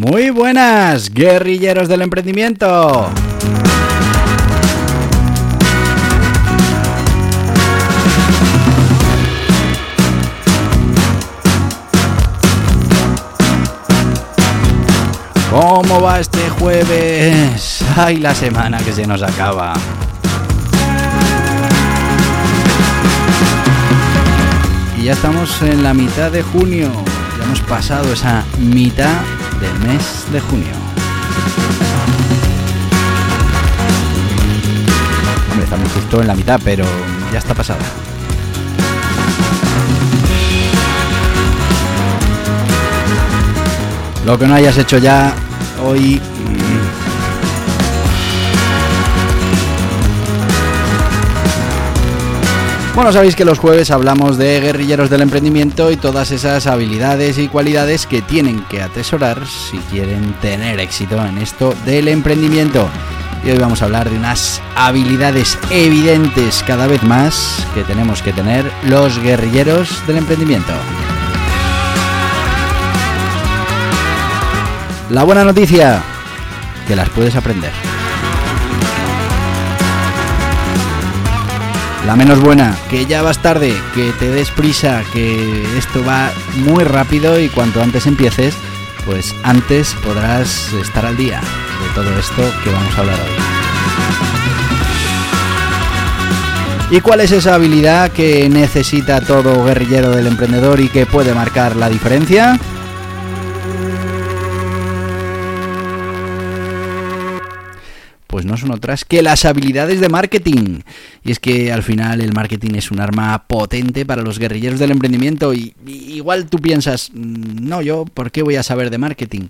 Muy buenas, guerrilleros del emprendimiento. ¿Cómo va este jueves? ¡Ay, la semana que se nos acaba! Y ya estamos en la mitad de junio. Ya hemos pasado esa mitad del mes de junio. Hombre, estamos justo en la mitad, pero ya está pasada. Lo que no hayas hecho ya hoy... Bueno, sabéis que los jueves hablamos de guerrilleros del emprendimiento y todas esas habilidades y cualidades que tienen que atesorar si quieren tener éxito en esto del emprendimiento. Y hoy vamos a hablar de unas habilidades evidentes cada vez más que tenemos que tener los guerrilleros del emprendimiento. La buena noticia, que las puedes aprender. La menos buena, que ya vas tarde, que te des prisa, que esto va muy rápido y cuanto antes empieces, pues antes podrás estar al día de todo esto que vamos a hablar hoy. ¿Y cuál es esa habilidad que necesita todo guerrillero del emprendedor y que puede marcar la diferencia? Pues no son otras que las habilidades de marketing. Y es que al final el marketing es un arma potente para los guerrilleros del emprendimiento y, igual tú piensas, "Mm, no, yo, ¿por qué voy a saber de marketing?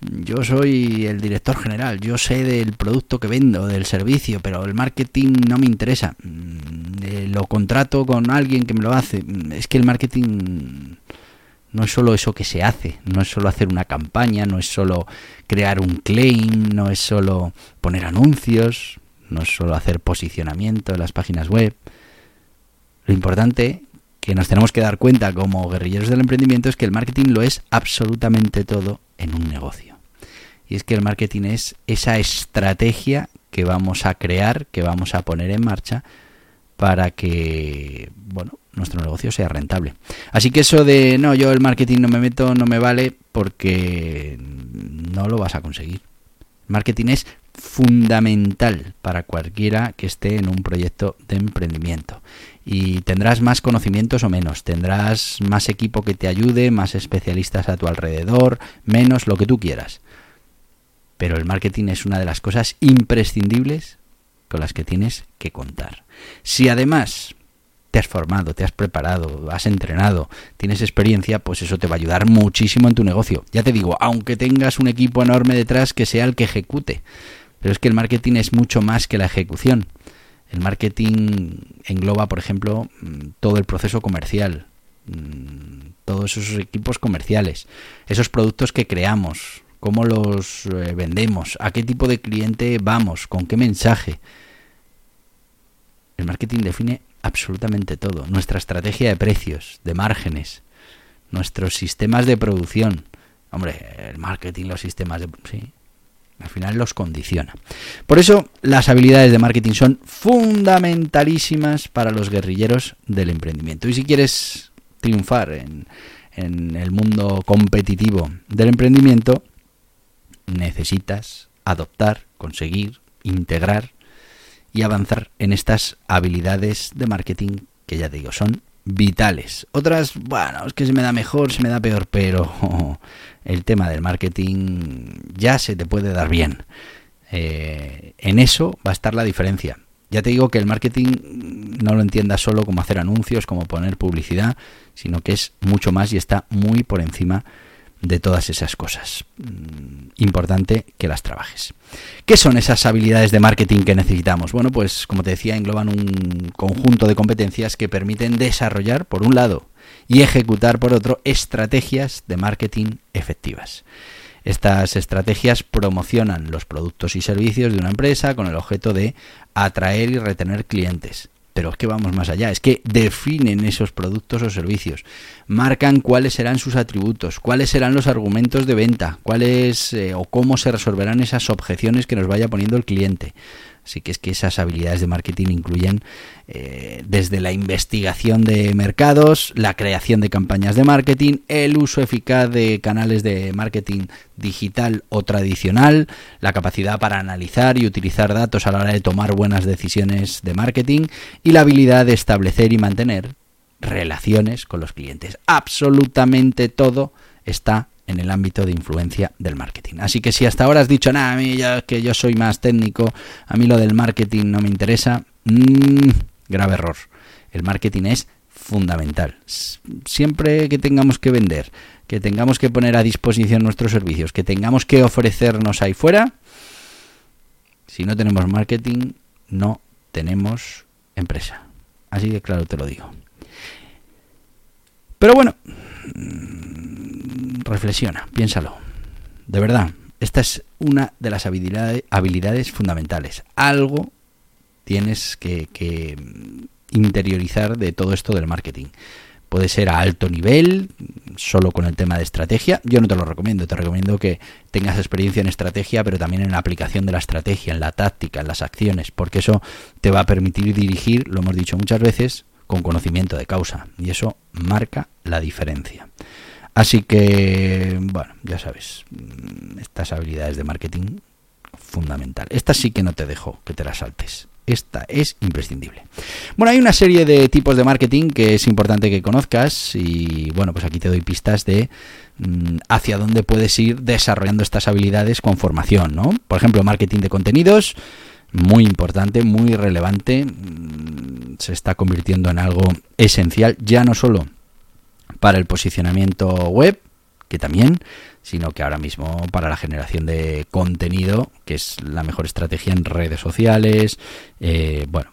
Yo soy el director general, yo sé del producto que vendo, del servicio, pero el marketing no me interesa. Mm, eh, Lo contrato con alguien que me lo hace. Mm, Es que el marketing no es solo eso que se hace, no es solo hacer una campaña, no es solo crear un claim, no es solo poner anuncios, no es solo hacer posicionamiento en las páginas web. Lo importante que nos tenemos que dar cuenta como guerrilleros del emprendimiento es que el marketing lo es absolutamente todo en un negocio. Y es que el marketing es esa estrategia que vamos a crear, que vamos a poner en marcha para que, bueno, nuestro negocio sea rentable. Así que eso de, no, yo el marketing no me meto, no me vale, porque no lo vas a conseguir. Marketing es fundamental para cualquiera que esté en un proyecto de emprendimiento. Y tendrás más conocimientos o menos, tendrás más equipo que te ayude, más especialistas a tu alrededor, menos lo que tú quieras. Pero el marketing es una de las cosas imprescindibles con las que tienes que contar. Si además te has formado, te has preparado, has entrenado, tienes experiencia, pues eso te va a ayudar muchísimo en tu negocio. Ya te digo, aunque tengas un equipo enorme detrás que sea el que ejecute. Pero es que el marketing es mucho más que la ejecución. El marketing engloba, por ejemplo, mm, todo el proceso comercial, mm, todos esos equipos comerciales, esos productos que creamos, cómo los eh, vendemos, a qué tipo de cliente vamos, con qué mensaje. El marketing define absolutamente todo. Nuestra estrategia de precios, de márgenes, nuestros sistemas de producción. Hombre, el marketing, los sistemas de... Sí, al final los condiciona. Por eso las habilidades de marketing son fundamentalísimas para los guerrilleros del emprendimiento. Y si quieres triunfar en, en el mundo competitivo del emprendimiento, necesitas adoptar, conseguir, integrar y avanzar en estas habilidades de marketing que ya te digo son vitales. Otras, bueno, es que se me da mejor, se me da peor, pero el tema del marketing ya se te puede dar bien. Eh, en eso va a estar la diferencia. Ya te digo que el marketing no lo entienda solo como hacer anuncios, como poner publicidad, sino que es mucho más y está muy por encima de todas esas cosas. Mm, importante que las trabajes. ¿Qué son esas habilidades de marketing que necesitamos? Bueno, pues como te decía, engloban un conjunto de competencias que permiten desarrollar, por un lado, y ejecutar, por otro, estrategias de marketing efectivas. Estas estrategias promocionan los productos y servicios de una empresa con el objeto de atraer y retener clientes. Pero es que vamos más allá, es que definen esos productos o servicios, marcan cuáles serán sus atributos, cuáles serán los argumentos de venta, cuáles eh, o cómo se resolverán esas objeciones que nos vaya poniendo el cliente. Así que es que esas habilidades de marketing incluyen eh, desde la investigación de mercados, la creación de campañas de marketing, el uso eficaz de canales de marketing digital o tradicional, la capacidad para analizar y utilizar datos a la hora de tomar buenas decisiones de marketing y la habilidad de establecer y mantener relaciones con los clientes. Absolutamente todo está en el ámbito de influencia del marketing. Así que si hasta ahora has dicho, nada, a mí ya que yo soy más técnico, a mí lo del marketing no me interesa, mmm, grave error. El marketing es fundamental. Siempre que tengamos que vender, que tengamos que poner a disposición nuestros servicios, que tengamos que ofrecernos ahí fuera, si no tenemos marketing, no tenemos empresa. Así de claro te lo digo. Pero bueno, reflexiona, piénsalo. De verdad, esta es una de las habilidades, fundamentales. Algo tienes que, interiorizar de todo esto del marketing. Puede ser a alto nivel, solo con el tema de estrategia. Yo no te lo recomiendo, te recomiendo que tengas experiencia en estrategia, pero también en la aplicación de la estrategia, en la táctica, en las acciones, porque eso te va a permitir dirigir, lo hemos dicho muchas veces, con conocimiento de causa. Y eso marca la diferencia. Así que, bueno, ya sabes, mm, estas habilidades de marketing fundamental. Esta sí que no te dejo que te las saltes. Esta es imprescindible. Bueno, hay una serie de tipos de marketing que es importante que conozcas y bueno, pues aquí te doy pistas de mm, hacia dónde puedes ir desarrollando estas habilidades con formación, ¿no? Por ejemplo, marketing de contenidos, muy importante, muy relevante, mm, se está convirtiendo en algo esencial, ya no solo para el posicionamiento web, que también, sino que ahora mismo para la generación de contenido, que es la mejor estrategia en redes sociales, eh, bueno,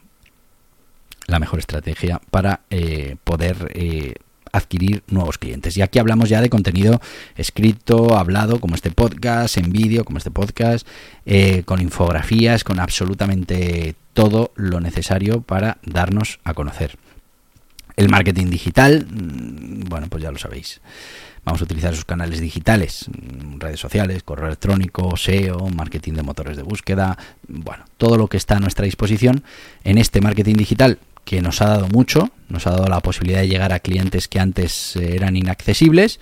la mejor estrategia para eh, poder eh, adquirir nuevos clientes. Y aquí hablamos ya de contenido escrito, hablado, como este podcast, en vídeo, como este podcast, con infografías, con absolutamente todo lo necesario para darnos a conocer. El marketing digital, mm, bueno, pues ya lo sabéis. Vamos a utilizar esos canales digitales, mm, redes sociales, correo electrónico, SEO, marketing de motores de búsqueda, bueno, todo lo que está a nuestra disposición en este marketing digital que nos ha dado mucho, nos ha dado la posibilidad de llegar a clientes que antes eran inaccesibles,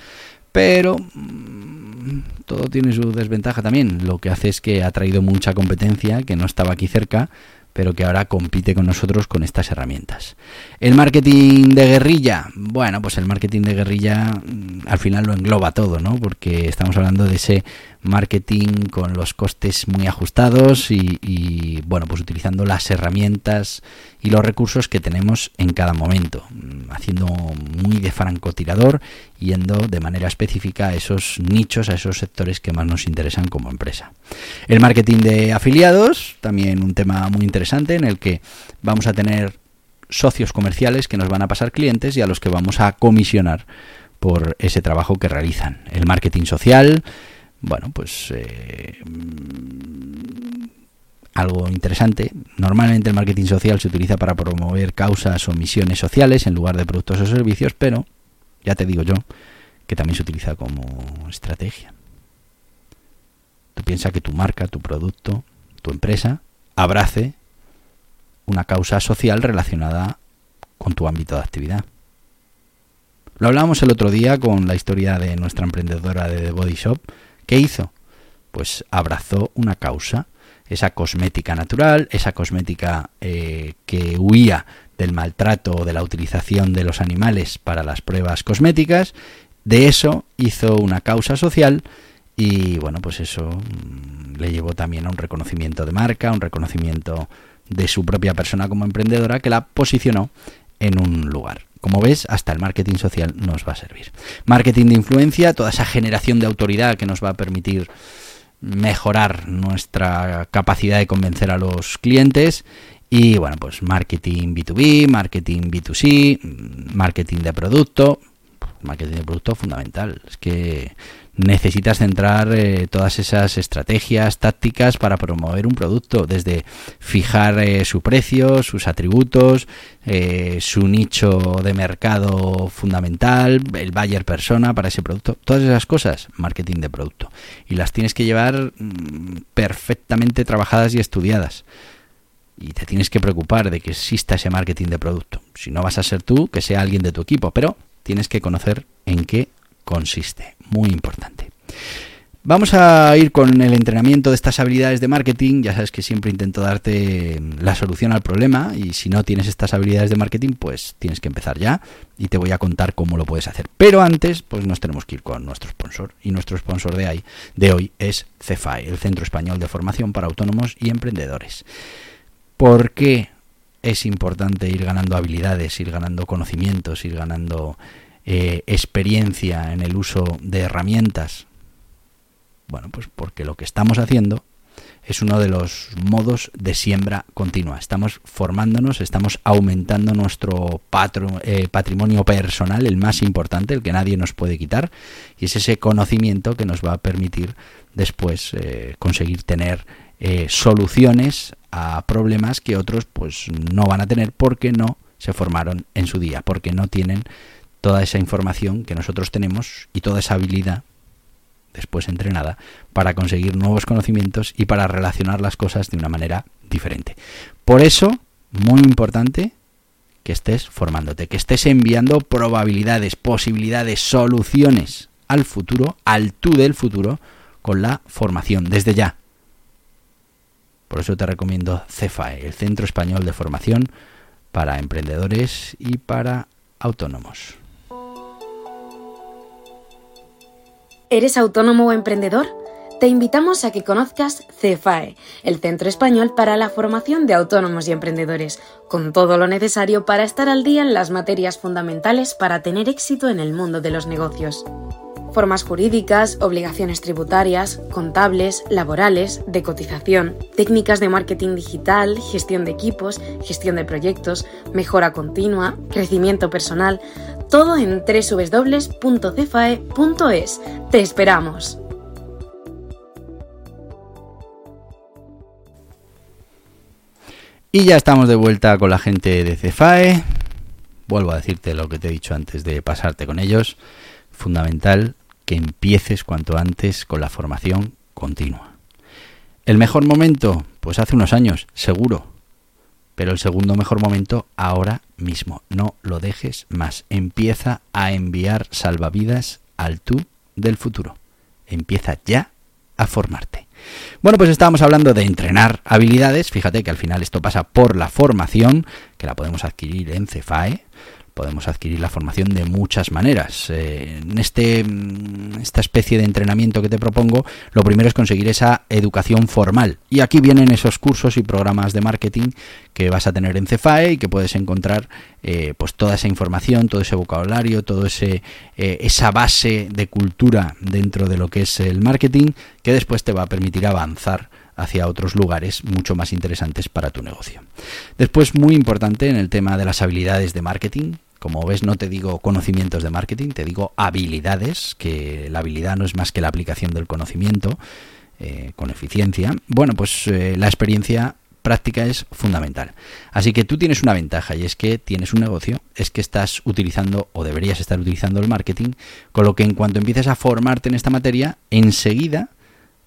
pero mm, todo tiene su desventaja también. Lo que hace es que ha traído mucha competencia que no estaba aquí cerca pero que ahora compite con nosotros con estas herramientas. El marketing de guerrilla, bueno, pues el marketing de guerrilla mm, al final lo engloba todo, ¿no? Porque estamos hablando de ese marketing con los costes muy ajustados y, bueno, pues utilizando las herramientas y los recursos que tenemos en cada momento, mm, haciendo muy de francotirador, yendo de manera específica a esos nichos, a esos sectores que más nos interesan como empresa. El marketing de afiliados, también un tema muy interesante en el que vamos a tener socios comerciales que nos van a pasar clientes y a los que vamos a comisionar por ese trabajo que realizan. El marketing social, bueno, pues eh, algo interesante. Normalmente el marketing social se utiliza para promover causas o misiones sociales en lugar de productos o servicios, pero ya te digo yo que también se utiliza como estrategia. Tú piensas que tu marca, tu producto, tu empresa abrace una causa social relacionada con tu ámbito de actividad. Lo hablábamos el otro día con la historia de nuestra emprendedora de The Body Shop, ¿Qué hizo? Pues abrazó una causa, esa cosmética natural, esa cosmética eh, que huía del maltrato o de la utilización de los animales para las pruebas cosméticas, de eso hizo una causa social y bueno, pues eso mm, le llevó también a un reconocimiento de marca, un reconocimiento de su propia persona como emprendedora que la posicionó en un lugar. Como ves, hasta el marketing social nos va a servir. Marketing de influencia, toda esa generación de autoridad que nos va a permitir mejorar nuestra capacidad de convencer a los clientes y bueno, pues marketing B2B, marketing B2C, marketing de producto, marketing de producto fundamental. Es que necesitas centrar eh, todas esas estrategias, tácticas para promover un producto, desde fijar eh, su precio, sus atributos, eh, su nicho de mercado fundamental, el buyer persona para ese producto, todas esas cosas, marketing de producto. Y las tienes que llevar mm, perfectamente trabajadas y estudiadas. Y te tienes que preocupar de que exista ese marketing de producto. Si no vas a ser tú, que sea alguien de tu equipo, pero tienes que conocer en qué consiste. Muy importante. Vamos a ir con el entrenamiento de estas habilidades de marketing. Ya sabes que siempre intento darte la solución al problema y si no tienes estas habilidades de marketing, pues tienes que empezar ya y te voy a contar cómo lo puedes hacer. Pero antes, pues nos tenemos que ir con nuestro sponsor y nuestro sponsor de, ahí, de hoy es CEFAE, el Centro Español de Formación para Autónomos y Emprendedores. ¿Por qué es importante ir ganando habilidades, ir ganando conocimientos, ir ganando eh, experiencia en el uso de herramientas? Bueno, pues porque lo que estamos haciendo es uno de los modos de siembra continua. Estamos formándonos, estamos aumentando nuestro eh, patrimonio personal, el más importante, el que nadie nos puede quitar, y es ese conocimiento que nos va a permitir después eh, conseguir tener soluciones a problemas que otros pues no van a tener porque no se formaron en su día, porque no tienen toda esa información que nosotros tenemos y toda esa habilidad después entrenada para conseguir nuevos conocimientos y para relacionar las cosas de una manera diferente. Por eso, muy importante que estés formándote, que estés enviando probabilidades, posibilidades, soluciones al futuro, al tú del futuro, con la formación, desde ya. Por eso te recomiendo CEFAE, el Centro Español de Formación para Emprendedores y para Autónomos. ¿Eres autónomo o emprendedor? Te invitamos a que conozcas CEFAE, el Centro Español para la Formación de Autónomos y Emprendedores, con todo lo necesario para estar al día en las materias fundamentales para tener éxito en el mundo de los negocios. Formas jurídicas, obligaciones tributarias, contables, laborales, de cotización, técnicas de marketing digital, gestión de equipos, gestión de proyectos, mejora continua, crecimiento personal, todo en www.cefae.es. ¡Te esperamos! Y ya estamos de vuelta con la gente de Cefae. Vuelvo a decirte lo que te he dicho antes de pasarte con ellos. Fundamental que empieces cuanto antes con la formación continua. El mejor momento, pues hace unos años, seguro. Pero el segundo mejor momento ahora mismo. No lo dejes más. Empieza a enviar salvavidas al tú del futuro. Empieza ya a formarte. Bueno, pues estábamos hablando de entrenar habilidades. Fíjate que al final esto pasa por la formación, que la podemos adquirir en Cefae podemos adquirir la formación de muchas maneras. Eh, en este, mm, esta especie de entrenamiento que te propongo, lo primero es conseguir esa educación formal. Y aquí vienen esos cursos y programas de marketing que vas a tener en Cefae y que puedes encontrar eh, pues toda esa información, todo ese vocabulario, ese eh, esa base de cultura dentro de lo que es el marketing que después te va a permitir avanzar hacia otros lugares mucho más interesantes para tu negocio. Después, muy importante en el tema de las habilidades de marketing, como ves, no te digo conocimientos de marketing, te digo habilidades, que la habilidad no es más que la aplicación del conocimiento eh, con eficiencia. Bueno, pues eh, la experiencia práctica es fundamental. Así que tú tienes una ventaja y es que tienes un negocio, es que estás utilizando o deberías estar utilizando el marketing, con lo que en cuanto empieces a formarte en esta materia, enseguida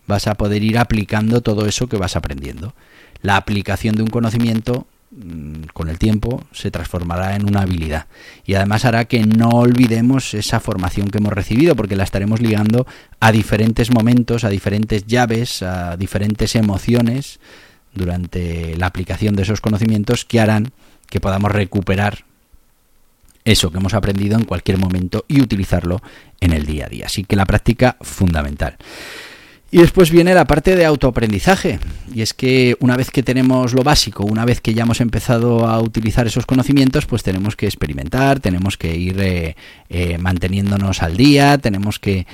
vas a poder ir aplicando todo eso que vas aprendiendo. La aplicación de un conocimiento mm, con el tiempo se transformará en una habilidad y además hará que no olvidemos esa formación que hemos recibido porque la estaremos ligando a diferentes momentos, a diferentes llaves, a diferentes emociones durante la aplicación de esos conocimientos que harán que podamos recuperar eso que hemos aprendido en cualquier momento y utilizarlo en el día a día. Así que la práctica fundamental. Y después viene la parte de autoaprendizaje. Y es que una vez que tenemos lo básico, una vez que ya hemos empezado a utilizar esos conocimientos, pues tenemos que experimentar, tenemos que ir eh, eh, manteniéndonos al día, tenemos que,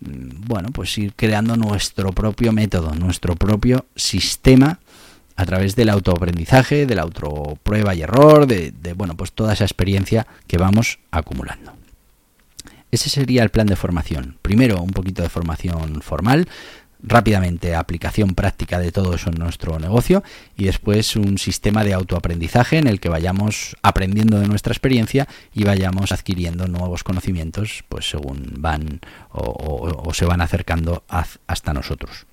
mm, bueno, pues ir creando nuestro propio método, nuestro propio sistema a través del autoaprendizaje, de la autoprueba y error, de, de bueno, pues toda esa experiencia que vamos acumulando. Ese sería el plan de formación. Primero, un poquito de formación formal, rápidamente aplicación práctica de todo eso en nuestro negocio y después un sistema de autoaprendizaje en el que vayamos aprendiendo de nuestra experiencia y vayamos adquiriendo nuevos conocimientos pues según van o, se van acercando hasta nosotros.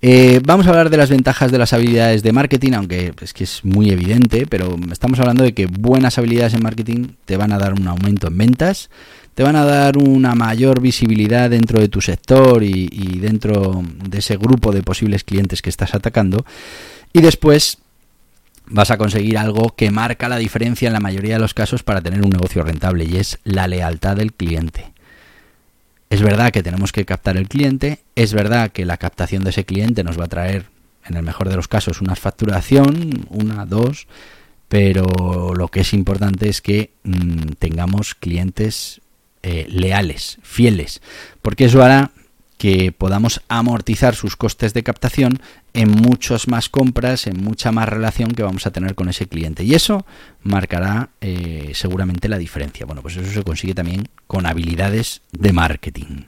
Eh, vamos a hablar de las ventajas de las habilidades de marketing, aunque es que es muy evidente, pero estamos hablando de que buenas habilidades en marketing te van a dar un aumento en ventas, te van a dar una mayor visibilidad dentro de tu sector y, dentro de ese grupo de posibles clientes que estás atacando. Y después vas a conseguir algo que marca la diferencia en la mayoría de los casos para tener un negocio rentable y es la lealtad del cliente. Es verdad que tenemos que captar el cliente, es verdad que la captación de ese cliente nos va a traer, en el mejor de los casos, una facturación, una, dos, pero lo que es importante es que mm, tengamos clientes eh, leales, fieles, porque eso hará que podamos amortizar sus costes de captación en muchas más compras, en mucha más relación que vamos a tener con ese cliente. Y eso marcará eh, seguramente la diferencia. Bueno, pues eso se consigue también con habilidades de marketing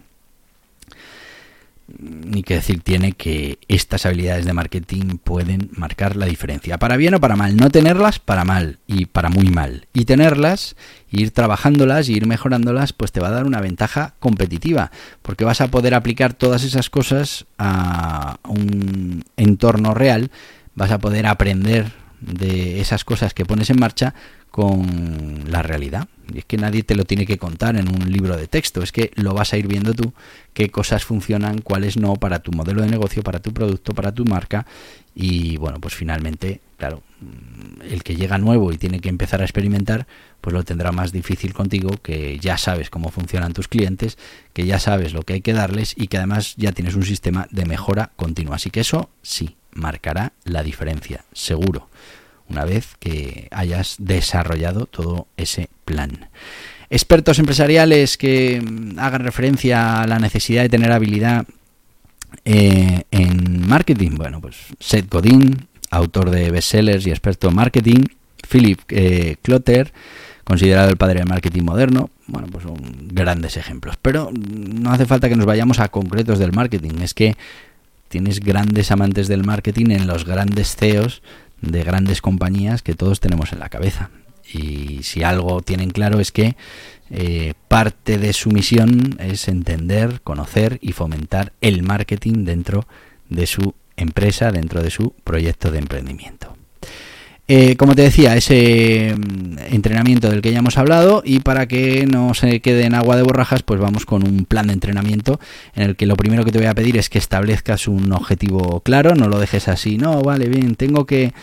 ni que decir tiene que estas habilidades de marketing pueden marcar la diferencia. Para bien o para mal. No tenerlas para mal y para muy mal. Y tenerlas, ir trabajándolas y ir mejorándolas, pues te va a dar una ventaja competitiva. Porque vas a poder aplicar todas esas cosas a un entorno real. Vas a poder aprender de esas cosas que pones en marcha con la realidad. Y es que nadie te lo tiene que contar en un libro de texto, es que lo vas a ir viendo tú, qué cosas funcionan, cuáles no, para tu modelo de negocio, para tu producto, para tu marca. Y bueno, pues finalmente, claro, el que llega nuevo y tiene que empezar a experimentar, pues lo tendrá más difícil contigo, que ya sabes cómo funcionan tus clientes, que ya sabes lo que hay que darles y que además ya tienes un sistema de mejora continua. Así que eso sí, marcará la diferencia, seguro una vez que hayas desarrollado todo ese plan. Expertos empresariales que mm, hagan referencia a la necesidad de tener habilidad eh, en marketing. Bueno, pues Seth Godin, autor de bestsellers y experto en marketing. Philip eh, Clotter, considerado el padre del marketing moderno. Bueno, pues son grandes ejemplos. Pero no hace falta que nos vayamos a concretos del marketing. Es que tienes grandes amantes del marketing en los grandes CEOs de grandes compañías que todos tenemos en la cabeza. Y si algo tienen claro es que eh, parte de su misión es entender, conocer y fomentar el marketing dentro de su empresa, dentro de su proyecto de emprendimiento. Eh, como te decía, ese mm, entrenamiento del que ya hemos hablado y para que no se quede en agua de borrajas, pues vamos con un plan de entrenamiento en el que lo primero que te voy a pedir es que establezcas un objetivo claro, no lo dejes así, no, vale, bien, tengo que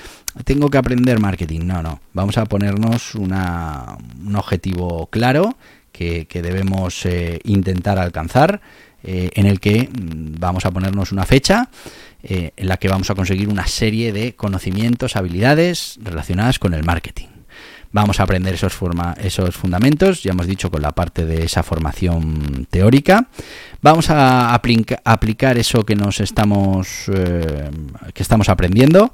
tengo que aprender marketing. No, no, vamos a ponernos una, un objetivo claro que, debemos eh, intentar alcanzar, eh, en el que mm, vamos a ponernos una fecha eh, en la que vamos a conseguir una serie de conocimientos, habilidades relacionadas con el marketing. Vamos a aprender esos, esos fundamentos, ya hemos dicho con la parte de esa formación teórica. Vamos a aplicar eso que nos estamos, eh, que estamos aprendiendo.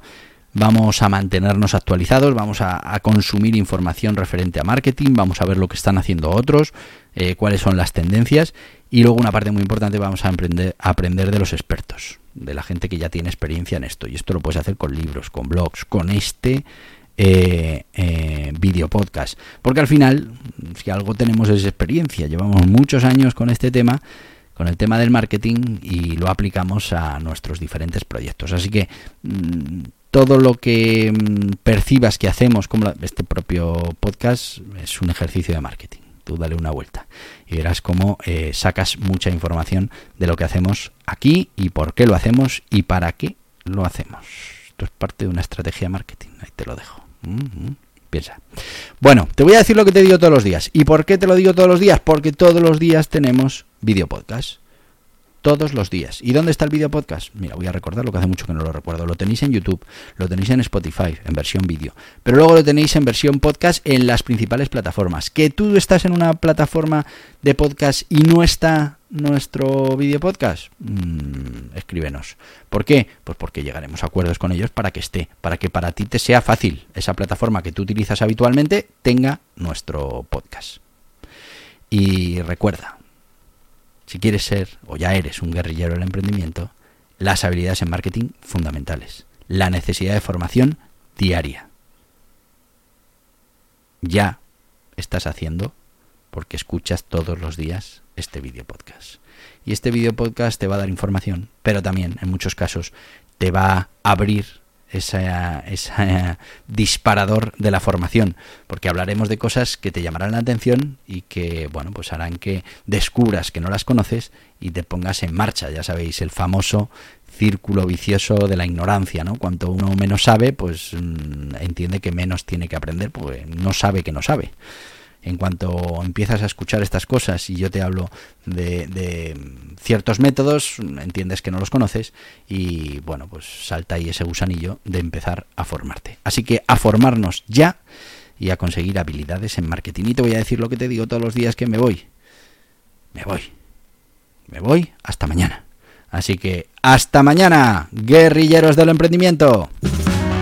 Vamos a mantenernos actualizados, vamos a, consumir información referente a marketing, vamos a ver lo que están haciendo otros, eh, cuáles son las tendencias y luego una parte muy importante vamos a aprender de los expertos de la gente que ya tiene experiencia en esto. Y esto lo puedes hacer con libros, con blogs, con este eh, eh, video podcast. Porque al final, si algo tenemos es experiencia, llevamos muchos años con este tema, con el tema del marketing y lo aplicamos a nuestros diferentes proyectos. Así que mm, todo lo que mm, percibas que hacemos, como este propio podcast, es un ejercicio de marketing tú dale una vuelta y verás cómo eh, sacas mucha información de lo que hacemos aquí y por qué lo hacemos y para qué lo hacemos. Esto es parte de una estrategia de marketing, ahí te lo dejo. Piensa. Bueno, te voy a decir lo que te digo todos los días. ¿Y por qué te lo digo todos los días? Porque todos los días tenemos video podcast. Todos los días. ¿Y dónde está el vídeo podcast? Mira, voy a recordar lo que hace mucho que no lo recuerdo. Lo tenéis en YouTube, lo tenéis en Spotify, en versión vídeo, pero luego lo tenéis en versión podcast en las principales plataformas. Que tú estás en una plataforma de podcast y no está nuestro vídeo podcast, mm, escríbenos. ¿Por qué? Pues porque llegaremos a acuerdos con ellos para que esté, para que para ti te sea fácil esa plataforma que tú utilizas habitualmente tenga nuestro podcast. Y recuerda, si quieres ser o ya eres un guerrillero del emprendimiento, las habilidades en marketing fundamentales, la necesidad de formación diaria. Ya estás haciendo porque escuchas todos los días este vídeo podcast. Y este vídeo podcast te va a dar información, pero también en muchos casos te va a abrir ese disparador de la formación, porque hablaremos de cosas que te llamarán la atención y que, bueno, pues harán que descubras que no las conoces y te pongas en marcha, ya sabéis, el famoso círculo vicioso de la ignorancia, ¿no? Cuanto uno menos sabe, pues mm, entiende que menos tiene que aprender, porque no sabe que no sabe en cuanto empiezas a escuchar estas cosas y yo te hablo de, ciertos métodos, entiendes que no los conoces y bueno, pues salta ahí ese gusanillo de empezar a formarte. Así que a formarnos ya y a conseguir habilidades en marketing. Y te voy a decir lo que te digo todos los días que me voy. Me voy. Me voy hasta mañana. Así que hasta mañana, guerrilleros del emprendimiento.